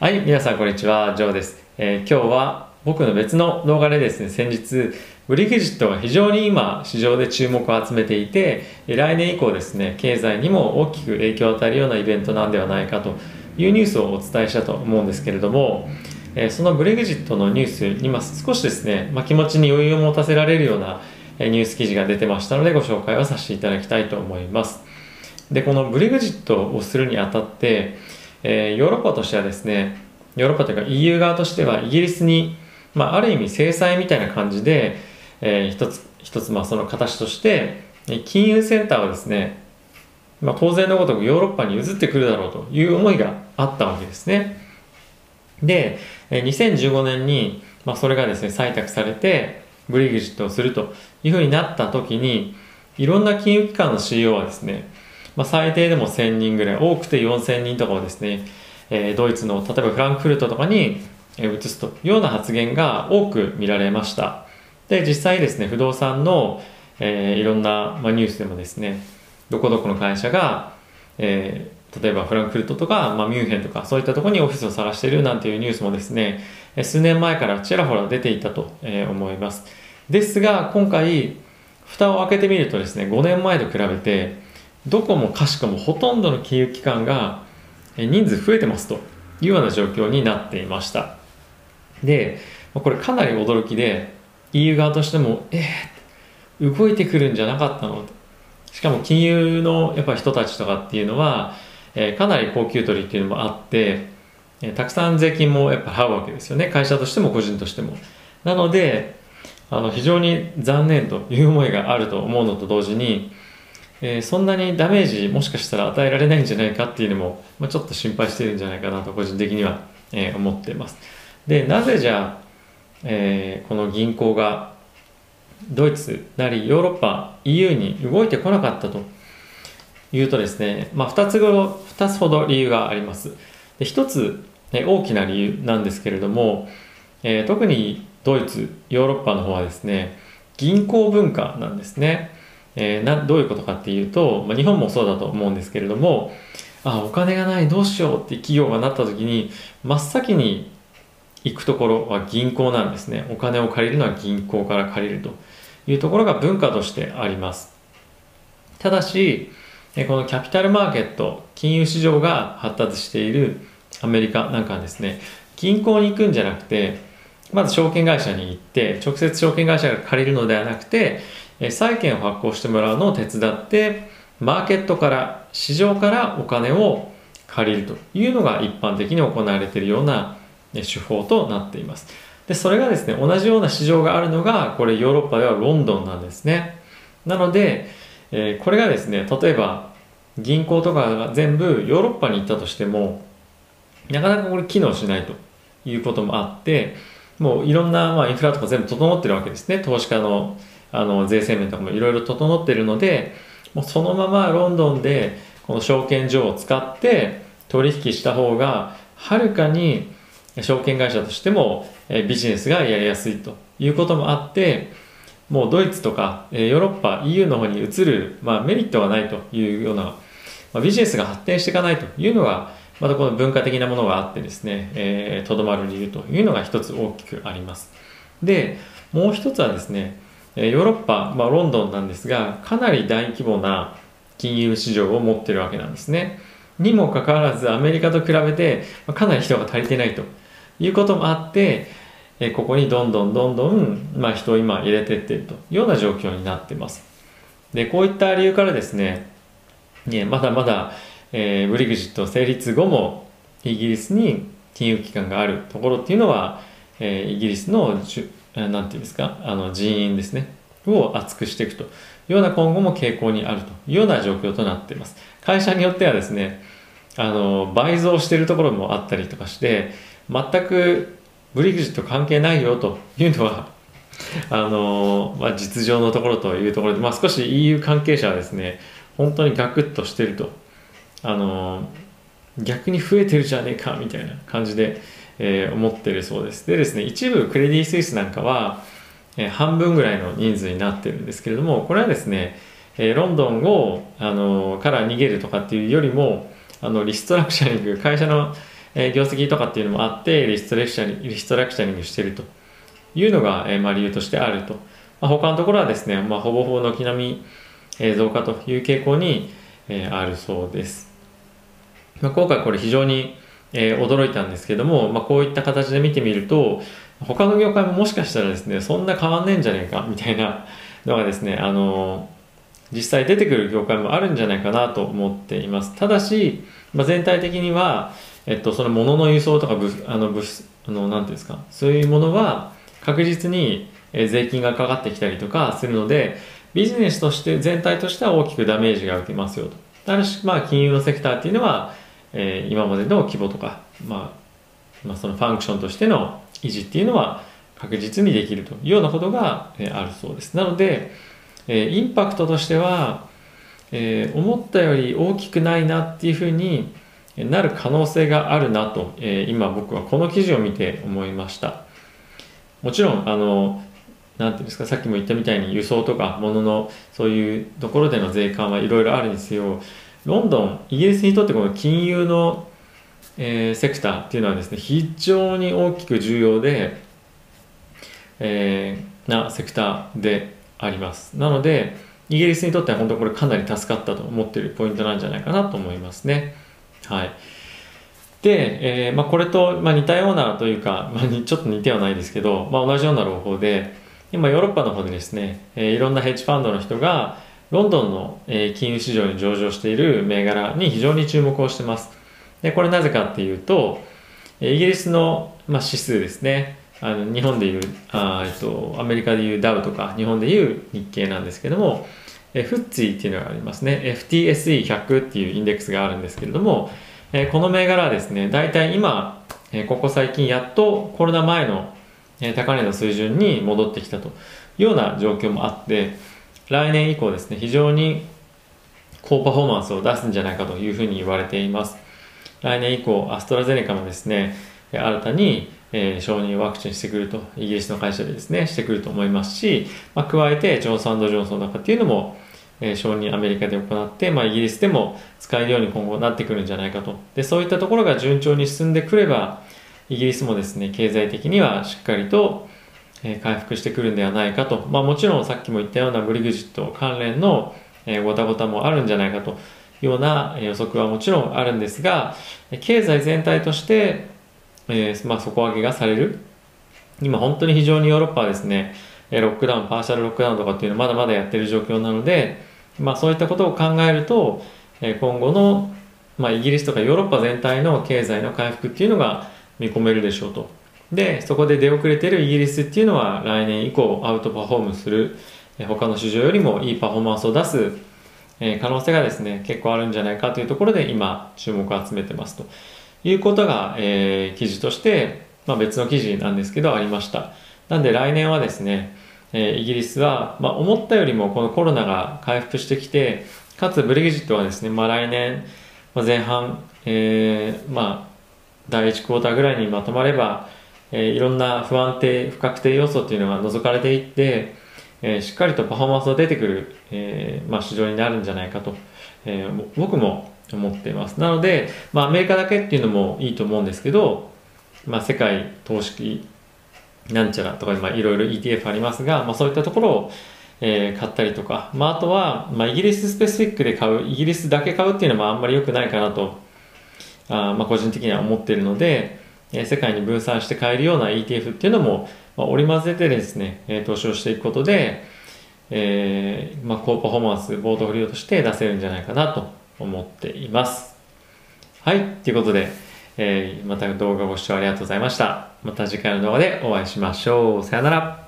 はい、皆さんこんにちは、ジョーです。えー今日は僕の別の動画でですね、先日、ブリグジットが非常に今、市場で注目を集めていて、来年以降ですね、経済にも大きく影響を与えるようなイベントなんではないかというニュースをお伝えしたと思うんですけれども、えーそのブレグジットのニュース、今少しですね、まあ、気持ちに余裕を持たせられるようなニュース記事が出てましたので、ご紹介をさせていただきたいと思います。でこのブレグジットをするにあたって、えーヨーロッパとしてはですねヨーロッパというか EU 側としてはイギリスに、まあ、ある意味制裁みたいな感じで、えー一つ一つまあその形として金融センターをですね、まあ、当然のごとくヨーロッパに移ってくるだろうという思いがあったわけですね。で2015年に、まあ、それがですね採択されてブレグジットをするというふうになった時にいろんな金融機関の CEO はですねまあ、最低でも1000人ぐらい多くて4000人とかをですね、えードイツの例えばフランクフルトとかに移すというような発言が多く見られました。で実際ですね不動産の、えーいろんな、まあ、ニュースでもですねどこどこの会社が、えー例えばフランクフルトとか、まあ、ミュンヘンとかそういったところにオフィスを探しているなんていうニュースもですね数年前からちらほら出ていたと、えー思います。ですが今回蓋を開けてみるとですね5年前と比べてどこもかしこもほとんどの金融機関が人数増えてますというような状況になっていました。でこれかなり驚きで EU 側としてもえー、動いてくるんじゃなかったのしかも金融のやっぱ人たちとかっていうのは、えーかなり高給取りっていうのもあって、えーたくさん税金もやっぱ払うわけですよね。会社としても個人としても。なのであの非常に残念という思いがあると思うのと同時にえーそんなにダメージもしかしたら与えられないんじゃないかっていうのも、まあ、ちょっと心配してるんじゃないかなと個人的には、えー思ってます。でなぜじゃあ、えーこの銀行がドイツなりヨーロッパ EU に動いてこなかったというとですね、まあ、2つご2つほど理由があります。で1つ、ね、大きな理由なんですけれども、えー特にドイツヨーロッパの方はですね銀行文化なんですね。えーなどういうことかっていうと、まあ、日本もそうだと思うんですけれどもあお金がないどうしようって企業がなった時に真っ先に行くところは銀行なんですね。お金を借りるのは銀行から借りるというところが文化としてあります。ただしこのキャピタルマーケット金融市場が発達しているアメリカなんかはですね銀行に行くんじゃなくてまず証券会社に行って直接証券会社が借りるのではなくて債券を発行してもらうのを手伝ってマーケットから市場からお金を借りるというのが一般的に行われているような手法となっています。でそれがですね同じような市場があるのがこれヨーロッパではロンドンなんですね。なので、えーこれがですね例えば銀行とかが全部ヨーロッパに行ったとしてもなかなかこれ機能しないということもあってもういろんな、まあ、インフラとか全部整ってるわけですね。投資家のあの税制面とかもいろいろ整ってるのでもうそのままロンドンでこの証券所を使って取引した方がはるかに証券会社としてもビジネスがやりやすいということもあってもうドイツとかヨーロッパ EU の方に移る、まあ、メリットはないというような、まあ、ビジネスが発展していかないというのがまたこの文化的なものがあってですねえーとど、まる理由というのが一つ大きくあります。でもう一つはですねヨーロッパ、まあ、ロンドンなんですがかなり大規模な金融市場を持ってるわけなんですね。にもかかわらずアメリカと比べてかなり人が足りてないと。いうこともあってここにどんどんどんどん、まあ、人を今入れてってると。いうような状況になってます。でこういった理由からですねねまだまだ、えーブリグジット成立後もイギリスに金融機関があるところっていうのは、えーイギリスのじゅえーなんていうんですか？あの人員ですね。を厚くしていくと。いうような今後も傾向にあると。いうような状況となっています。会社によってはですねあの倍増しているところもあったりとかして全くブリグジット関係ないよと。いうのは あの、まあ、実情のところというところで、まあ、少し EU 関係者はですね本当にガクッとしてると。あの逆に増えてるじゃねえかみたいな感じで、えー思ってるそうです。でですね一部クレディ・スイスなんかは、えー半分ぐらいの人数になってるんですけれどもこれはですね、えーロンドンをあのから逃げるとかっていうよりもあのリストラクチャリング会社のえ、業績とかっていうのもあってリストレクチャリリストラクチャリングしてると。いうのが、えまあ、理由としてあると、まあ、他のところはですね、まあ、ほぼほぼ軒並み、え、増加という傾向に、え、あるそうです、まあ、今回これ非常に、えー、驚いたんですけども、まあ、こういった形で見てみると他の業界ももしかしたらですねそんな変わんねえんじゃねえかみたいなのがですねあの実際出てくる業界もあるんじゃないかなと思っています。ただし、まあ、全体的には、えっと、その物の輸送とか物あの物あのなんていうんですかそういうものは確実に税金がかかってきたりとかするのでビジネスとして全体としては大きくダメージが受けますよと。ただしまあ金融のセクターっていうのは、えー、今までの規模とか、まあ、まあそのファンクションとしての維持っていうのは確実にできるというようなことが、えあるそうです。なので、えインパクトとしては、え思ったより大きくないなっていうふうになる可能性があるなと、え今僕はこの記事を見て思いました。もちろんあのなんていうんですかさっきも言ったみたいに輸送とか物のそういうところでの税関はいろいろあるんですよロンドンイギリスにとってこの金融のえー、セクターっていうのはですね非常に大きく重要で、えー、なセクターであります。なのでイギリスにとっては本当これかなり助かったと思っているポイントなんじゃないかなと思いますね。はい。で、えーまあ、これと、まあ、似たようなというか、まあ、ちょっと似てはないですけど、まあ、同じような方法で今ヨーロッパの方でですね、えー、いろんなヘッジファンドの人がロンドンの、金融市場に上場している銘柄に非常に注目をしてます。でこれなぜかっていうとイギリスの、まあ、指数ですね。あの日本でいうあ、えっと、アメリカでいうダウとか日本でいう日経なんですけどもフッツィっていうのがありますね。FTSE100 っていうインデックスがあるんですけれどもこの銘柄はですね大体今ここ最近やっとコロナ前の高値の水準に戻ってきたというような状況もあって来年以降ですね非常に高パフォーマンスを出すんじゃないかというふうに言われています。来年以降アストラゼネカもですね新たに、えー、承認ワクチンしてくるとイギリスの会社でですねしてくると思いますし、まあ、加えてジョンソンジョンソンなんかっていうのも、えー、承認アメリカで行って、まあ、イギリスでも使えるように今後なってくるんじゃないかと。でそういったところが順調に進んでくればイギリスもですね経済的にはしっかりとえ回復してくるんではないかと、まあ、もちろんさっきも言ったようなブレグジット関連の、えごたごたもあるんじゃないかというような予測はもちろんあるんですが経済全体として、えー、まあ、底上げがされる。今本当に非常にヨーロッパはですねロックダウン partial lockdown とかっていうのはまだまだやってる状況なので、まあ、そういったことを考えると今後の、まあ、イギリスとかヨーロッパ全体の経済の回復っていうのが見込めるでしょうと。でそこで出遅れているイギリスっていうのは来年以降アウトパフォームする他の市場よりもいいパフォーマンスを出す可能性がですね結構あるんじゃないかというところで今注目を集めてますと。いうことが、えー、記事として、まあ、別の記事なんですけどありました。なんで来年はですね、えー、イギリスは、まあ、思ったよりもこのコロナが回復してきてかつブレグジットはですね、まあ、来年前半、えー、まあ第1クォーターぐらいにまとまれば、えー、いろんな不安定不確定要素っていうのが除かれていってえー、しっかりとパフォーマンスが出てくる、えーまあ、市場になるんじゃないかと、えー、僕も思っています。なので、まあ、アメリカだけっていうのもいいと思うんですけど、まあ、世界投資なんちゃらとか、まあ、いろいろ ETF ありますが、まあ、そういったところを、えー、買ったりとか、まあ、あとは、まあ、イギリススペシフィックで買うイギリスだけ買うっていうのはあんまり良くないかなとあ、まあ、個人的には思っているので、え、世界に分散して買えるような ETF っていうのもま、織り交ぜてですね、え投資をしていくことで、えー、まあ、高パフォーマンス、ボートフリオとして出せるんじゃないかなと思っています。はい、ということで、えー、また動画ご視聴ありがとうございました。また次回の動画でお会いしましょう。さよなら。